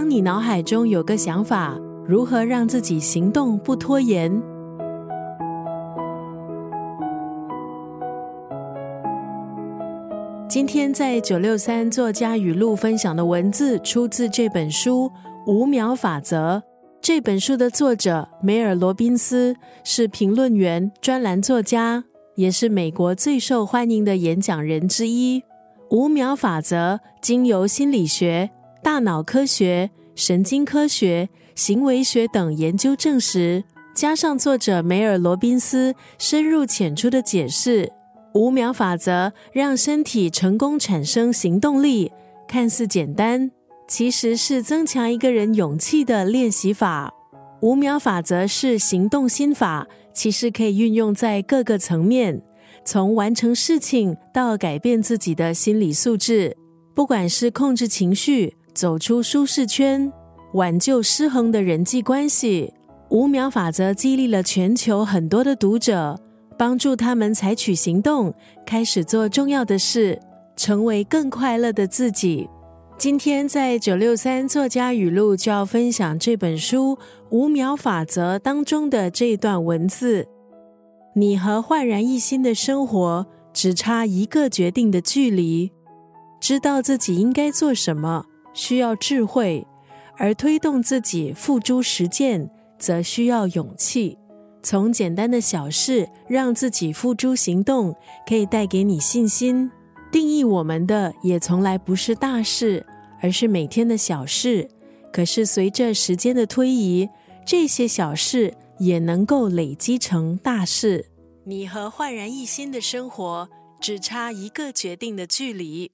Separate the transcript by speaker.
Speaker 1: 当你脑海中有个想法，如何让自己行动不拖延？今天在九六三作家语录分享的文字，出自这本书《五秒法则》。这本书的作者梅尔·罗宾斯是评论员、专栏作家，也是美国最受欢迎的演讲人之一。五秒法则经由心理学、大脑科学、神经科学、行为学等研究证实，加上作者梅尔·罗宾斯深入浅出的解释。五秒法则让身体成功产生行动力，看似简单，其实是增强一个人勇气的练习法。五秒法则是行动心法，其实可以运用在各个层面，从完成事情到改变自己的心理素质。不管是控制情绪、走出舒适圈、挽救失衡的人际关系，五秒法则激励了全球很多的读者。帮助他们采取行动，开始做重要的事，成为更快乐的自己。今天在九六三作家语录就要分享这本书《五秒法则》当中的这一段文字：你和焕然一新的生活只差一个决定的距离。知道自己应该做什么需要智慧，而推动自己付诸实践则需要勇气。从简单的小事让自己付诸行动，可以带给你信心。定义我们的也从来不是大事，而是每天的小事。可是随着时间的推移，这些小事也能够累积成大事。你和焕然一新的生活只差一个决定的距离。